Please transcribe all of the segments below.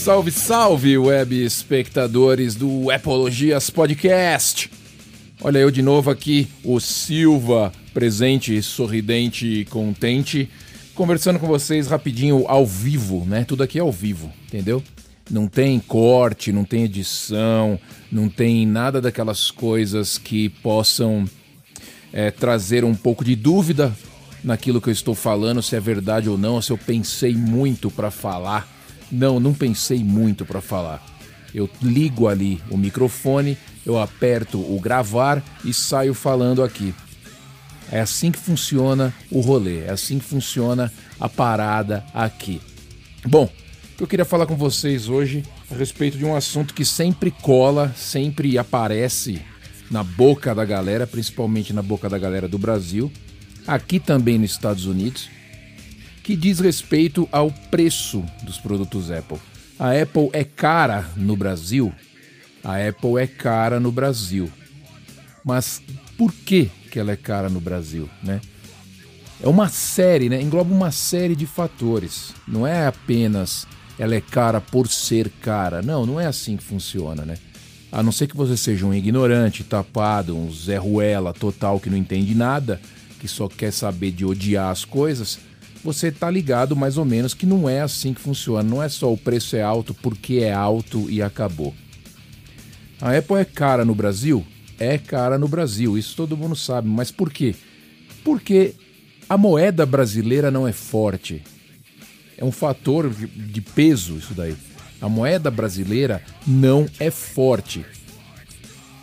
Salve, salve, web espectadores do Epologias Podcast. Olha eu de novo aqui, o Silva, presente, sorridente e contente, conversando com vocês rapidinho ao vivo, né? Tudo aqui é ao vivo, entendeu? Não tem corte, não tem edição, não tem nada daquelas coisas que possam é, trazer um pouco de dúvida naquilo que eu estou falando, se é verdade ou não, se eu pensei muito para falar. Não, não pensei muito para falar. Eu ligo ali o microfone, eu aperto o gravar e saio falando aqui. É assim que funciona o rolê, é assim que funciona a parada aqui. Bom, eu queria falar com vocês hoje a respeito de um assunto que sempre cola, sempre aparece na boca da galera, principalmente na boca da galera do Brasil, aqui também nos Estados Unidos, que diz respeito ao preço dos produtos Apple. A Apple é cara no Brasil? A Apple é cara no Brasil. Mas por que, que ela é cara no Brasil, né? É uma série, né? Engloba uma série de fatores. Não é apenas ela é cara por ser cara. Não, não é assim que funciona, né? A não ser que você seja um ignorante, tapado, um Zé Ruela total que não entende nada, que só quer saber de odiar as coisas, você tá ligado mais ou menos que não é assim que funciona. Não é só o preço é alto porque é alto e acabou. A Apple é cara no Brasil? É cara no Brasil, isso todo mundo sabe. Mas por quê? Porque a moeda brasileira não é forte. É um fator de peso isso daí. A moeda brasileira não é forte.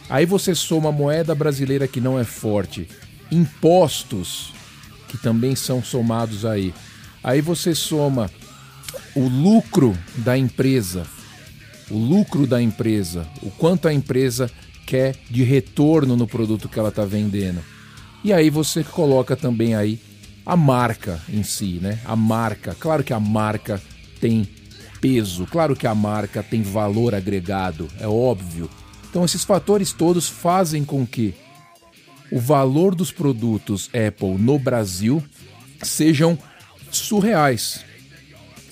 Aí você soma a moeda brasileira que não é forte, impostos que também são somados aí. Aí você soma o lucro da empresa, o lucro da empresa, o quanto a empresa quer de retorno no produto que ela está vendendo. E aí você coloca também aí a marca em si, né? A marca. Claro que a marca tem peso, claro que a marca tem valor agregado, é óbvio. Então esses fatores todos fazem com que o valor dos produtos Apple no Brasil sejam surreais,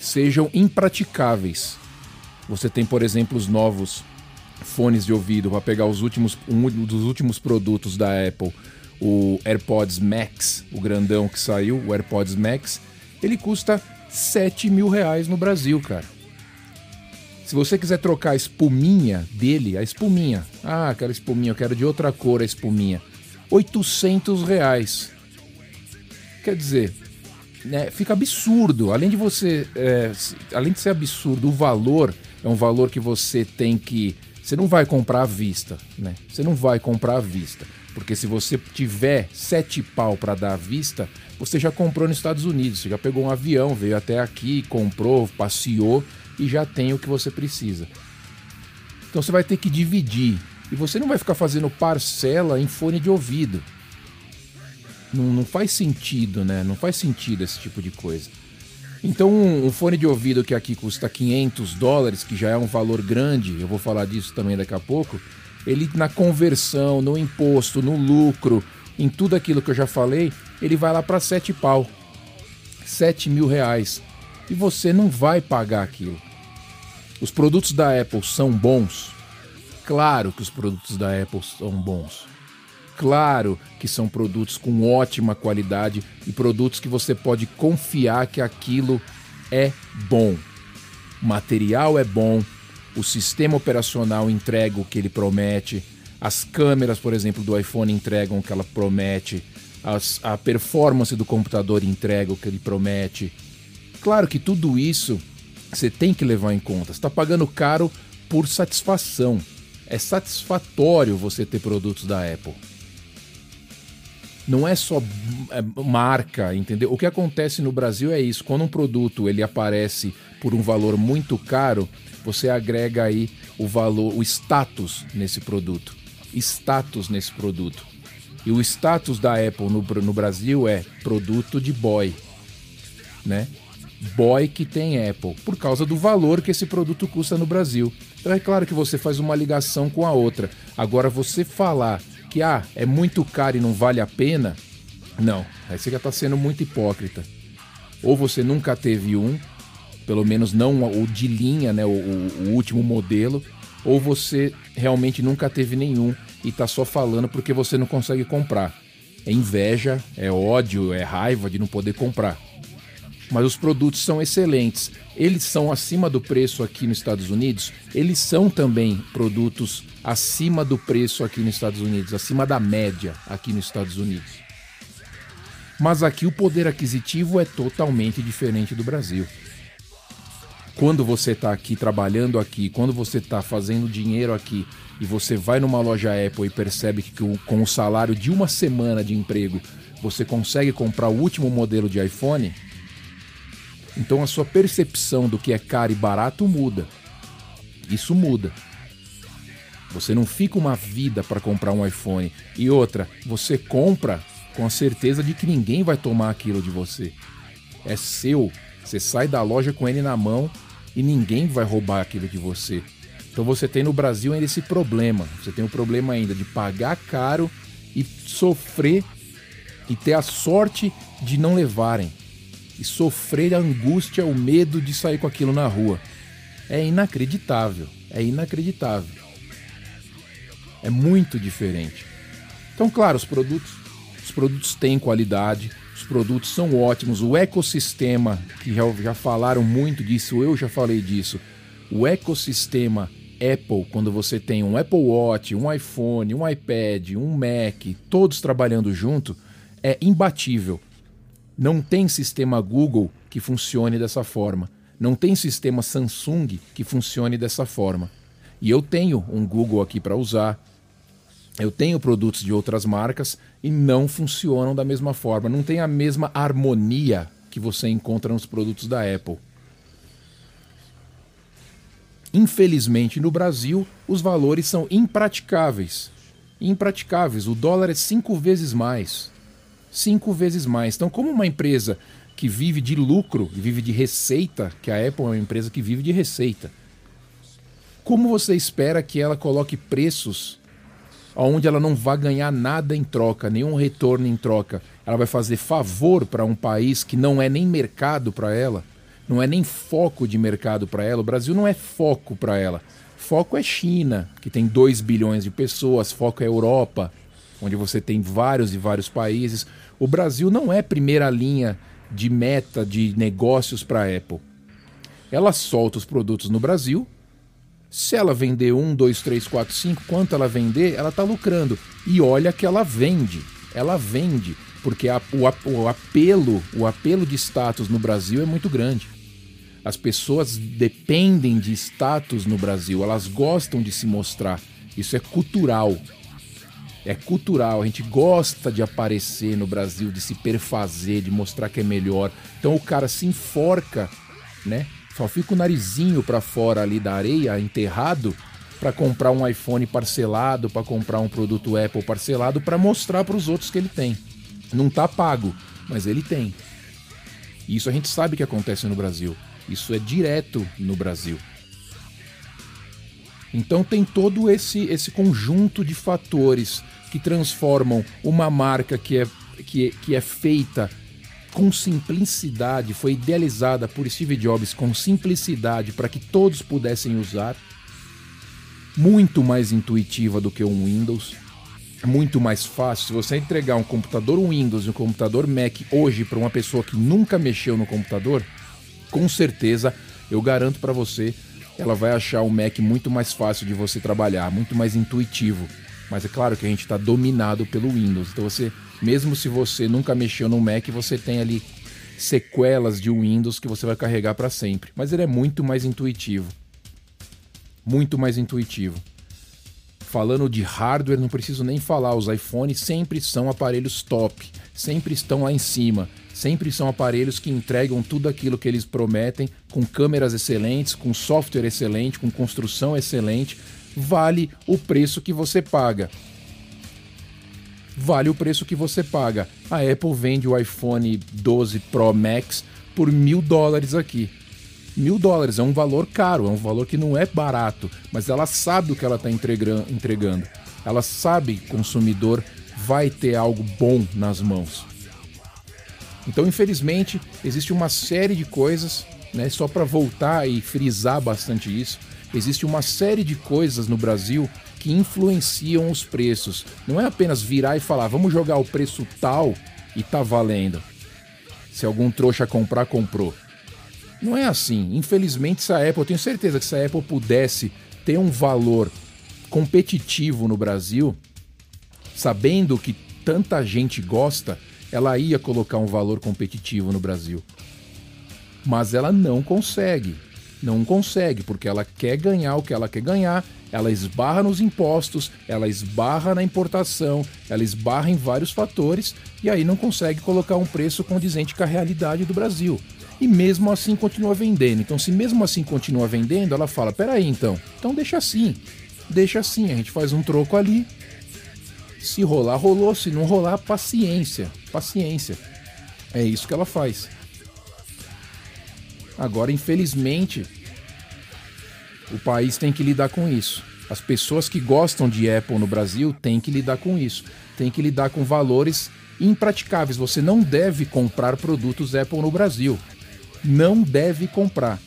sejam impraticáveis. Você tem, por exemplo, os novos fones de ouvido, para pegar os últimos, um dos últimos produtos da Apple, o AirPods Max, o grandão que saiu, o AirPods Max, ele custa 7 mil reais no Brasil, cara. Se você quiser trocar a espuminha dele, a espuminha, ah, quero espuminha, eu quero de outra cor a espuminha, 800 reais. Quer dizer, né, fica absurdo. Além de você, é, além de ser absurdo, o valor é um valor que você tem que, você não vai comprar à vista, né? Você não vai comprar à vista. Porque se você tiver sete pau para dar à vista, você já comprou nos Estados Unidos, você já pegou um avião, veio até aqui, comprou, passeou e já tem o que você precisa. Então você vai ter que dividir. E você não vai ficar fazendo parcela em fone de ouvido. Não, não faz sentido, né? Não faz sentido esse tipo de coisa. Então, um, um, fone de ouvido que aqui custa 500 dólares, que já é um valor grande, eu vou falar disso também daqui a pouco, ele na conversão, no imposto, no lucro, em tudo aquilo que eu já falei, ele vai lá para sete pau. 7 mil reais. E você não vai pagar aquilo. Os produtos da Apple são bons? Claro que os produtos da Apple são bons. Claro que são produtos com ótima qualidade e produtos que você pode confiar que aquilo é bom. O material é bom, o sistema operacional entrega o que ele promete, as câmeras, por exemplo, do iPhone entregam o que ela promete, as, a performance do computador entrega o que ele promete. Claro que tudo isso você tem que levar em conta. Você está pagando caro por satisfação. É satisfatório você ter produtos da Apple. Não é só é, marca, entendeu? O que acontece no Brasil é isso. Quando um produto ele aparece por um valor muito caro, você agrega aí o valor, o status nesse produto. Status nesse produto. E o status da Apple no, no Brasil é produto de boy, né? Boy que tem Apple, por causa do valor que esse produto custa no Brasil. Então é claro que você faz uma ligação com a outra. Agora você falar que ah, é muito caro e não vale a pena, não. Aí você já está sendo muito hipócrita. Ou você nunca teve um, pelo menos não o de linha, né, o, o último modelo, ou você realmente nunca teve nenhum e está só falando porque você não consegue comprar. É inveja, é ódio, é raiva de não poder comprar. Mas os produtos são excelentes. Eles são acima do preço aqui nos Estados Unidos. Eles são também produtos acima do preço aqui nos Estados Unidos, acima da média aqui nos Estados Unidos. Mas aqui o poder aquisitivo é totalmente diferente do Brasil. Quando você está aqui trabalhando aqui, quando você está fazendo dinheiro aqui e você vai numa loja Apple e percebe que com o salário de uma semana de emprego você consegue comprar o último modelo de iPhone, então a sua percepção do que é caro e barato muda. Isso muda. Você não fica uma vida para comprar um iPhone. E outra, você compra com a certeza de que ninguém vai tomar aquilo de você. É seu. Você sai da loja com ele na mão e ninguém vai roubar aquilo de você. Então você tem no Brasil ainda esse problema. Você tem o problema ainda de pagar caro e sofrer e ter a sorte de não levarem. E sofrer a angústia, o medo de sair com aquilo na rua. É inacreditável. É inacreditável. É muito diferente. Então, claro, os produtos, os produtos têm qualidade, os produtos são ótimos, o ecossistema, que já, já falaram muito disso, eu já falei disso. O ecossistema Apple, quando você tem um Apple Watch, um iPhone, um iPad, um Mac, todos trabalhando junto, é imbatível. Não tem sistema Google que funcione dessa forma. Não tem sistema Samsung que funcione dessa forma. E eu tenho um Google aqui para usar, eu tenho produtos de outras marcas e não funcionam da mesma forma, não tem a mesma harmonia que você encontra nos produtos da Apple. Infelizmente, no Brasil, os valores são impraticáveis. Impraticáveis. O dólar é cinco vezes mais. Cinco vezes mais. Então, como uma empresa que vive de lucro, vive de receita, que a Apple é uma empresa que vive de receita, como você espera que ela coloque preços onde ela não vai ganhar nada em troca, nenhum retorno em troca. Ela vai fazer favor para um país que não é nem mercado para ela, não é nem foco de mercado para ela. O Brasil não é foco para ela. Foco é China, que tem 2 bilhões de pessoas, foco é Europa, onde você tem vários e vários países. O Brasil não é primeira linha de meta de negócios para a Apple. Ela solta os produtos no Brasil, se ela vender um, dois, três, quatro, cinco, quanto ela vender, ela está lucrando. E olha que ela vende. Ela vende. Porque a, o, o apelo, o apelo de status no Brasil é muito grande. As pessoas dependem de status no Brasil, elas gostam de se mostrar. Isso é cultural. É cultural, a gente gosta de aparecer no Brasil, de se perfazer, de mostrar que é melhor. Então o cara se enforca, né? Só fica o narizinho para fora ali da areia, enterrado, para comprar um iPhone parcelado, para comprar um produto Apple parcelado, para mostrar para os outros que ele tem. Não tá pago, mas ele tem. E isso a gente sabe que acontece no Brasil. Isso é direto no Brasil. Então tem todo esse, esse conjunto de fatores que transformam uma marca que é, que, que é feita com simplicidade, foi idealizada por Steve Jobs com simplicidade para que todos pudessem usar. Muito mais intuitiva do que um Windows. Muito mais fácil. Se você entregar um computador Windows e um computador Mac hoje para uma pessoa que nunca mexeu no computador, com certeza eu garanto para você, ela vai achar o Mac muito mais fácil de você trabalhar, muito mais intuitivo. Mas é claro que a gente está dominado pelo Windows. Então você mesmo se você nunca mexeu no Mac, você tem ali sequelas de Windows que você vai carregar para sempre. Mas ele é muito mais intuitivo. Muito mais intuitivo. Falando de hardware, não preciso nem falar, os iPhones sempre são aparelhos top, sempre estão lá em cima, sempre são aparelhos que entregam tudo aquilo que eles prometem, com câmeras excelentes, com software excelente, com construção excelente, vale o preço que você paga vale o preço que você paga. A Apple vende o iPhone 12 Pro Max por mil dólares aqui. Mil dólares é um valor caro, é um valor que não é barato, mas ela sabe o que ela está entregando. Ela sabe que o consumidor vai ter algo bom nas mãos. Então, infelizmente, existe uma série de coisas né? Só para voltar e frisar bastante isso, existe uma série de coisas no Brasil que influenciam os preços. Não é apenas virar e falar, vamos jogar o preço tal e tá valendo. Se algum trouxa comprar, comprou. Não é assim. Infelizmente, se a Apple, eu tenho certeza que se a Apple pudesse ter um valor competitivo no Brasil, sabendo que tanta gente gosta, ela ia colocar um valor competitivo no Brasil. Mas ela não consegue. Não consegue, porque ela quer ganhar o que ela quer ganhar, ela esbarra nos impostos, ela esbarra na importação, ela esbarra em vários fatores e aí não consegue colocar um preço condizente com a realidade do Brasil. E mesmo assim continua vendendo. Então, se mesmo assim continua vendendo, ela fala: peraí, então, então deixa assim, deixa assim, a gente faz um troco ali, se rolar, rolou. Se não rolar, paciência. Paciência. É isso que ela faz. Agora, infelizmente, o país tem que lidar com isso. As pessoas que gostam de Apple no Brasil têm que lidar com isso. Tem que lidar com valores impraticáveis. Você não deve comprar produtos Apple no Brasil. Não deve comprar.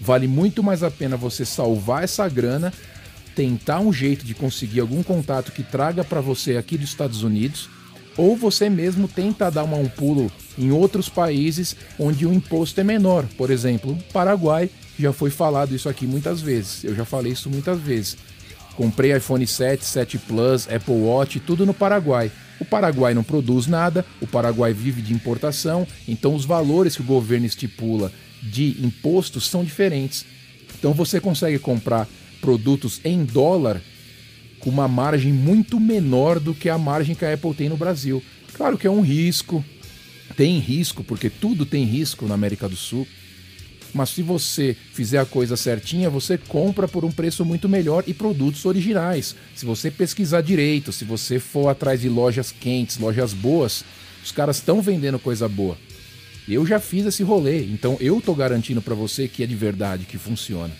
Vale muito mais a pena você salvar essa grana tentar um jeito de conseguir algum contato que traga para você aqui dos Estados Unidos, ou você mesmo tenta dar uma, um pulo em outros países onde o imposto é menor. Por exemplo, Paraguai, já foi falado isso aqui muitas vezes. Eu já falei isso muitas vezes. Comprei iPhone 7, 7 Plus, Apple Watch, tudo no Paraguai. O Paraguai não produz nada, o Paraguai vive de importação, então os valores que o governo estipula de impostos são diferentes. Então você consegue comprar produtos em dólar com uma margem muito menor do que a margem que a Apple tem no Brasil. Claro que é um risco, tem risco, porque tudo tem risco na América do Sul. Mas se você fizer a coisa certinha, você compra por um preço muito melhor e produtos originais. Se você pesquisar direito, se você for atrás de lojas quentes, lojas boas, os caras estão vendendo coisa boa. Eu já fiz esse rolê, então eu tô garantindo para você que é de verdade, que funciona.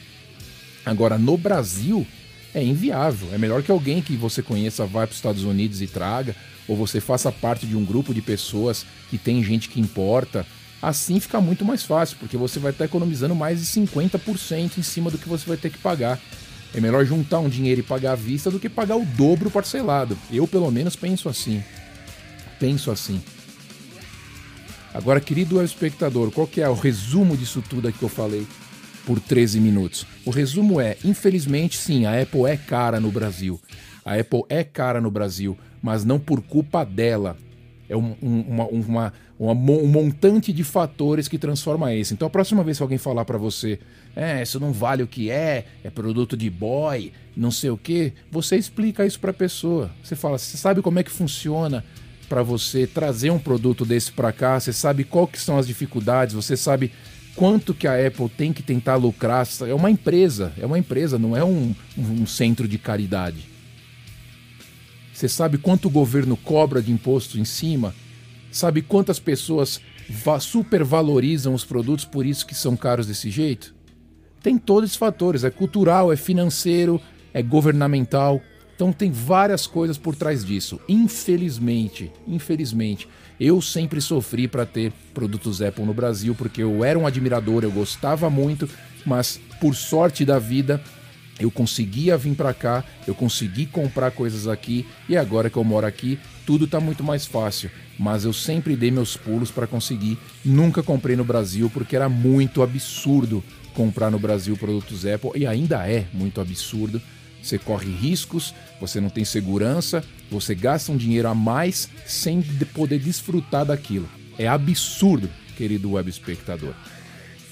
Agora, no Brasil, é inviável. É melhor que alguém que você conheça vá para os Estados Unidos e traga, ou você faça parte de um grupo de pessoas que tem gente que importa. Assim fica muito mais fácil, porque você vai estar economizando mais de 50% em cima do que você vai ter que pagar. É melhor juntar um dinheiro e pagar à vista do que pagar o dobro parcelado. Eu, pelo menos, penso assim. Penso assim. Agora, querido espectador, qual que é o resumo disso tudo aqui que eu falei? por 13 minutos. O resumo é: infelizmente, sim, a Apple é cara no Brasil. A Apple é cara no Brasil, mas não por culpa dela. É um, um, uma, uma, uma, um montante de fatores que transforma esse. Então, a próxima vez que alguém falar para você, é, isso não vale o que é, é produto de boy, não sei o que, você explica isso para a pessoa. Você fala, você sabe como é que funciona para você trazer um produto desse para cá, você sabe qual que são as dificuldades, você sabe quanto que a Apple tem que tentar lucrar. É uma empresa, é uma empresa, não é um, um centro de caridade. Você sabe quanto o governo cobra de imposto em cima? Sabe quantas pessoas supervalorizam os produtos por isso que são caros desse jeito? Tem todos esses fatores, é cultural, é financeiro, é governamental. Então tem várias coisas por trás disso. Infelizmente, infelizmente, eu sempre sofri para ter produtos Apple no Brasil porque eu era um admirador, eu gostava muito, mas por sorte da vida eu conseguia vir para cá, eu consegui comprar coisas aqui e agora que eu moro aqui, tudo está muito mais fácil. Mas eu sempre dei meus pulos para conseguir. Nunca comprei no Brasil porque era muito absurdo comprar no Brasil produtos Apple e ainda é muito absurdo você corre riscos, você não tem segurança, você gasta um dinheiro a mais sem poder desfrutar daquilo. É absurdo, querido web espectador.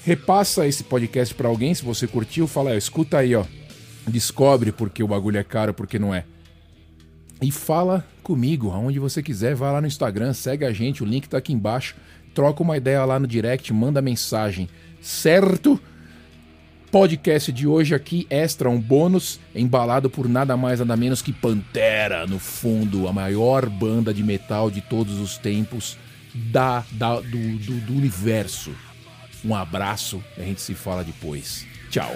Repassa esse podcast para alguém se você curtiu, fala, escuta aí, ó. Descobre porque o bagulho é caro, porque não é. E fala comigo, aonde você quiser, vai lá no Instagram, segue a gente, o link tá aqui embaixo. Troca uma ideia lá no direct, manda mensagem, certo? podcast de hoje aqui, extra, um bônus, embalado por nada mais nada menos que Pantera, no fundo, a maior banda de metal de todos os tempos da, da do, do, do universo. Um abraço, a gente se fala depois. Tchau.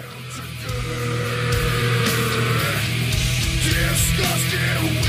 disgusting